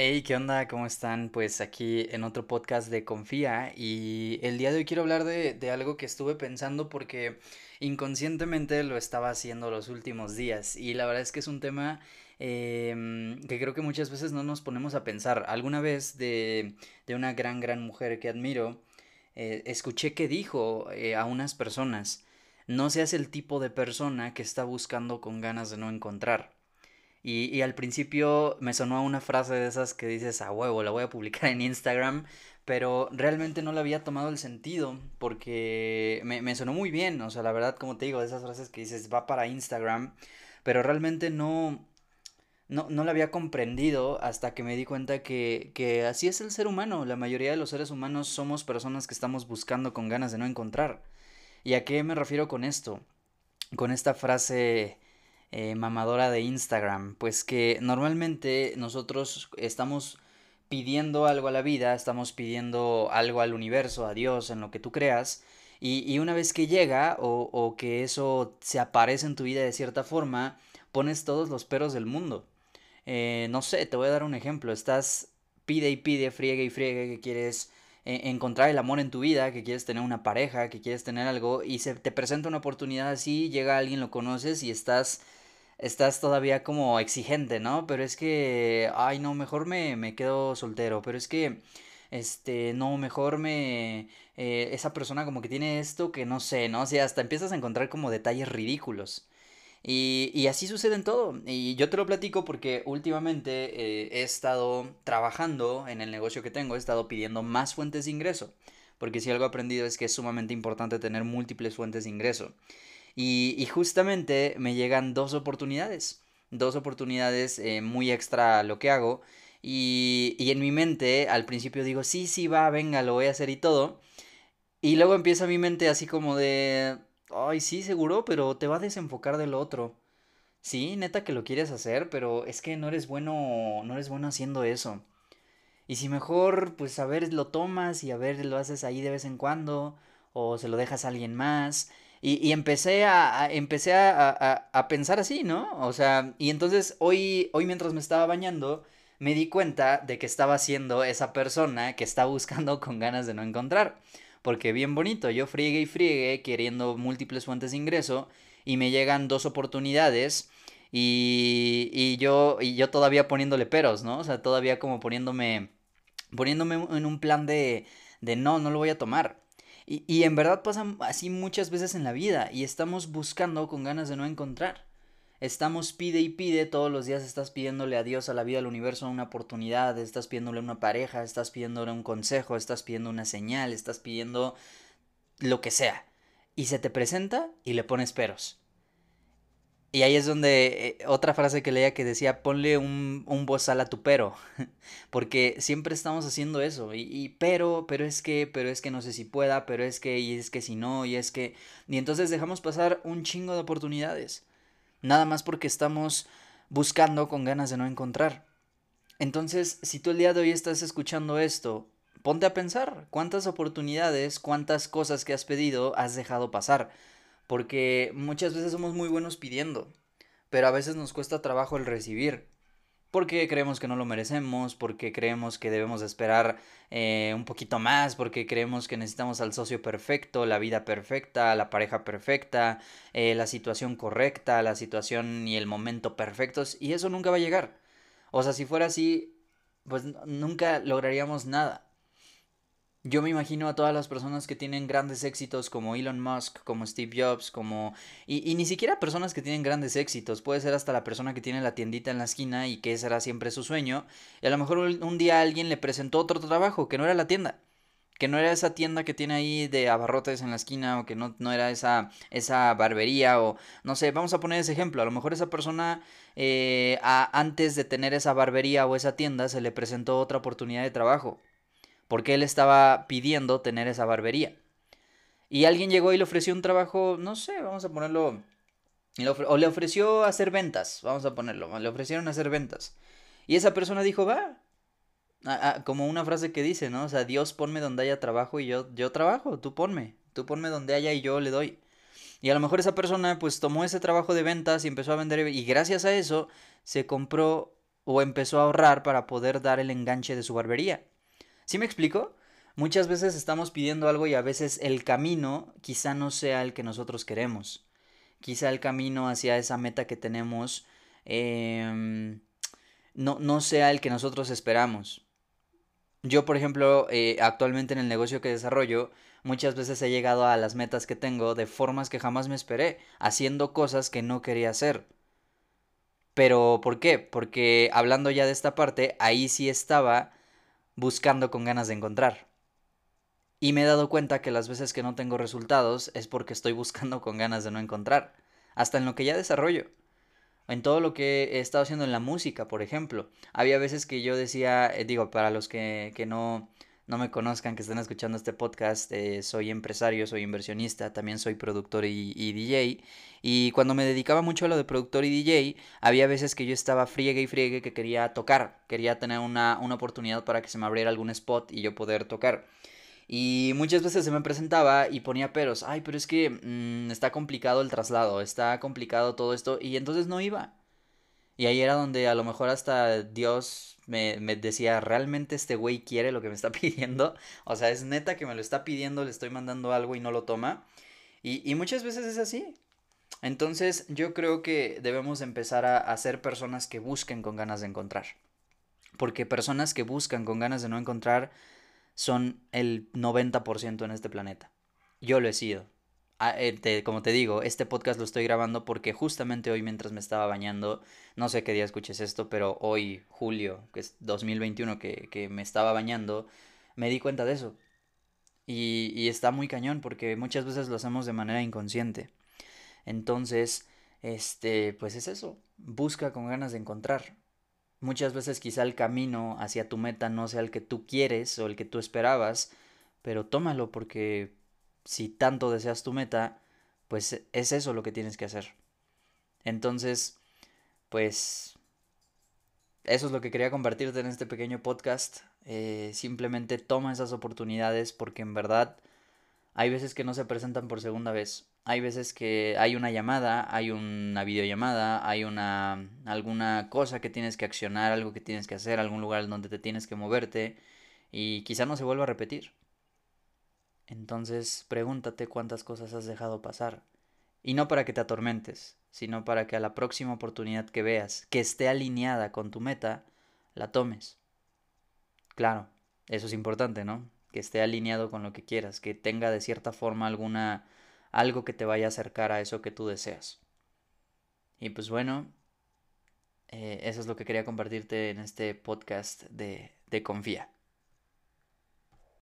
Hey, ¿qué onda? ¿Cómo están? Pues aquí en otro podcast de Confía y el día de hoy quiero hablar de, de algo que estuve pensando porque inconscientemente lo estaba haciendo los últimos días y la verdad es que es un tema em, que creo que muchas veces no nos ponemos a pensar. Alguna vez de, de una gran, gran mujer que admiro, eh, escuché que dijo eh, a unas personas, no seas el tipo de persona que está buscando con ganas de no encontrar. Y, al principio me sonó una frase de esas que dices, a huevo, la voy a publicar en Instagram, pero realmente no le había tomado el sentido porque me, me sonó muy bien, o sea, la verdad, como te digo, de esas frases que dices, va para Instagram, pero realmente no, no, no la había comprendido hasta que me di cuenta que, que así es el ser humano, la mayoría de los seres humanos somos personas que estamos buscando con ganas de no encontrar. ¿Y a qué me refiero con esto? Con esta frase eh, mamadora de Instagram, pues que normalmente nosotros estamos pidiendo algo a la vida, estamos pidiendo algo al universo, a Dios, en lo que tú creas, y, y una vez que llega o, o que eso se aparece en tu vida de cierta forma, pones todos los peros del mundo. Eh, no sé, te voy a dar un ejemplo, estás pide y pide, friegue y friegue que quieres eh, encontrar el amor en tu vida, que quieres tener una pareja, que quieres tener algo y se te presenta una oportunidad así, llega alguien, lo conoces y estás estás todavía como exigente, ¿no? Pero es que, ay, no, mejor me, me quedo soltero, pero es que, este, no, mejor me, eh, esa persona como que tiene esto que no sé, ¿no? O sea, hasta empiezas a encontrar como detalles ridículos. Y, y así sucede en todo. Y yo te lo platico porque últimamente eh, he estado trabajando en el negocio que tengo, he estado pidiendo más fuentes de ingreso. Porque si algo he aprendido es que es sumamente importante tener múltiples fuentes de ingreso. Y, justamente me llegan dos oportunidades, dos oportunidades eh, muy extra lo que hago. Y, y en mi mente al principio digo, sí, sí, va, venga, lo voy a hacer y todo. Y luego empieza mi mente así como de, ay, sí, seguro, pero te va a desenfocar de lo otro. Sí, neta que lo quieres hacer, pero es que no eres bueno, no eres bueno haciendo eso. Y si mejor, pues a ver, lo tomas y a ver, lo haces ahí de vez en cuando, o se lo dejas a alguien más. Y, y empecé a, a- empecé a, a- a pensar así, ¿no? O sea, y entonces hoy, hoy mientras me estaba bañando, me di cuenta de que estaba siendo esa persona que está buscando con ganas de no encontrar. Porque bien bonito, yo friegue y friegue queriendo múltiples fuentes de ingreso y me llegan dos oportunidades y, y yo, y yo todavía poniéndole peros, ¿no? O sea, todavía como poniéndome poniéndome en un plan de, de no, no lo voy a tomar. Y, y en verdad pasa así muchas veces en la vida y estamos buscando con ganas de no encontrar. Estamos pide y pide, todos los días estás pidiéndole a Dios, a la vida, al universo una oportunidad, estás pidiéndole una pareja, estás pidiéndole un consejo, estás pidiendo una señal, estás pidiendo lo que sea. Y se te presenta y le pones peros. Y ahí es donde eh, otra frase que leía que decía, ponle un, un bozal a tu pero, porque siempre estamos haciendo eso, y, y pero, pero es que, pero es que no sé si pueda, pero es que, y es que si no, y es que, y entonces dejamos pasar un chingo de oportunidades, nada más porque estamos buscando con ganas de no encontrar. Entonces, si tú el día de hoy estás escuchando esto, ponte a pensar cuántas oportunidades, cuántas cosas que has pedido has dejado pasar. Porque muchas veces somos muy buenos pidiendo, pero a veces nos cuesta trabajo el recibir. Porque creemos que no lo merecemos, porque creemos que debemos de esperar eh, un poquito más, porque creemos que necesitamos al socio perfecto, la vida perfecta, la pareja perfecta, eh, la situación correcta, la situación y el momento perfectos, y eso nunca va a llegar. O sea, si fuera así, pues nunca lograríamos nada. Yo me imagino a todas las personas que tienen grandes éxitos como Elon Musk, como Steve Jobs, como... Y, y ni siquiera personas que tienen grandes éxitos, puede ser hasta la persona que tiene la tiendita en la esquina y que ese era siempre su sueño, y a lo mejor un, día alguien le presentó otro trabajo que no era la tienda, que no era esa tienda que tiene ahí de abarrotes en la esquina, o que no, no era esa, esa barbería, o no sé, vamos a poner ese ejemplo, a lo mejor esa persona eh, a- antes de tener esa barbería o esa tienda se le presentó otra oportunidad de trabajo porque él estaba pidiendo tener esa barbería. Y alguien llegó y le ofreció un trabajo, no sé, vamos a ponerlo, o le ofreció hacer ventas, vamos a ponerlo, le ofrecieron hacer ventas. Y esa persona dijo, va, a- a- como una frase que dice, ¿no? O sea, Dios ponme donde haya trabajo y yo, yo trabajo, tú ponme, tú ponme donde haya y yo le doy. Y a lo mejor esa persona pues tomó ese trabajo de ventas y empezó a vender y gracias a eso se compró o empezó a ahorrar para poder dar el enganche de su barbería. ¿Sí me explico? Muchas veces estamos pidiendo algo y a veces el camino quizá no sea el que nosotros queremos. Quizá el camino hacia esa meta que tenemos em, no, no sea el que nosotros esperamos. Yo, por ejemplo, eh, actualmente en el negocio que desarrollo, muchas veces he llegado a las metas que tengo de formas que jamás me esperé, haciendo cosas que no quería hacer. Pero, ¿por qué? Porque hablando ya de esta parte, ahí sí estaba buscando con ganas de encontrar. Y me he dado cuenta que las veces que no tengo resultados es porque estoy buscando con ganas de no encontrar. Hasta en lo que ya desarrollo en todo lo que he estado haciendo en la música, por ejemplo. Había veces que yo decía, eh, digo, para los que, no, no me conozcan, que estén escuchando este podcast, eh, soy empresario, soy inversionista, también soy productor y, DJ. Y cuando me dedicaba mucho a lo de productor y DJ, había veces que yo estaba friegue y friegue que quería tocar, quería tener una, una oportunidad para que se me abriera algún spot y yo poder tocar. Y muchas veces se me presentaba y ponía peros. Ay, pero es que mm, está complicado el traslado, está complicado todo esto. Y entonces no iba. Y ahí era donde a lo mejor hasta Dios me, me decía, ¿realmente este güey quiere lo que me está pidiendo? O sea, es neta que me lo está pidiendo, le estoy mandando algo y no lo toma. Y, y muchas veces es así. Entonces yo creo que debemos empezar a, a ser personas que busquen con ganas de encontrar. Porque personas que buscan con ganas de no encontrar son el 90% en este planeta. Yo lo he sido. Ah, eh, como te digo, este podcast lo estoy grabando porque justamente hoy mientras me estaba bañando, no sé qué día escuches esto, pero hoy, julio, que es 2021, que, que me estaba bañando, me di cuenta de eso. Y, y está muy cañón porque muchas veces lo hacemos de manera inconsciente. Entonces, este, pues es eso. Busca con ganas de encontrar. Muchas veces quizá el camino hacia tu meta no sea el que tú quieres o el que tú esperabas, pero tómalo porque si tanto deseas tu meta, pues es eso lo que tienes que hacer. Entonces, pues eso es lo que quería compartirte en este pequeño podcast. Eh, simplemente toma esas oportunidades porque en verdad hay veces que no se presentan por segunda vez hay veces que hay una llamada, hay una videollamada, hay una alguna cosa que tienes que accionar, algo que tienes que hacer, algún lugar donde te tienes que moverte y quizá no se vuelva a repetir. Entonces, pregúntate cuántas cosas has dejado pasar. Y no para que te atormentes, sino para que a la próxima oportunidad que veas, que esté alineada con tu meta, la tomes. Claro, eso es importante, ¿no? Que esté alineado con lo que quieras, que tenga de cierta forma alguna algo que te vaya a acercar a eso que tú deseas. Y pues bueno, eh, eso es lo que quería compartirte en este podcast de, de Confía.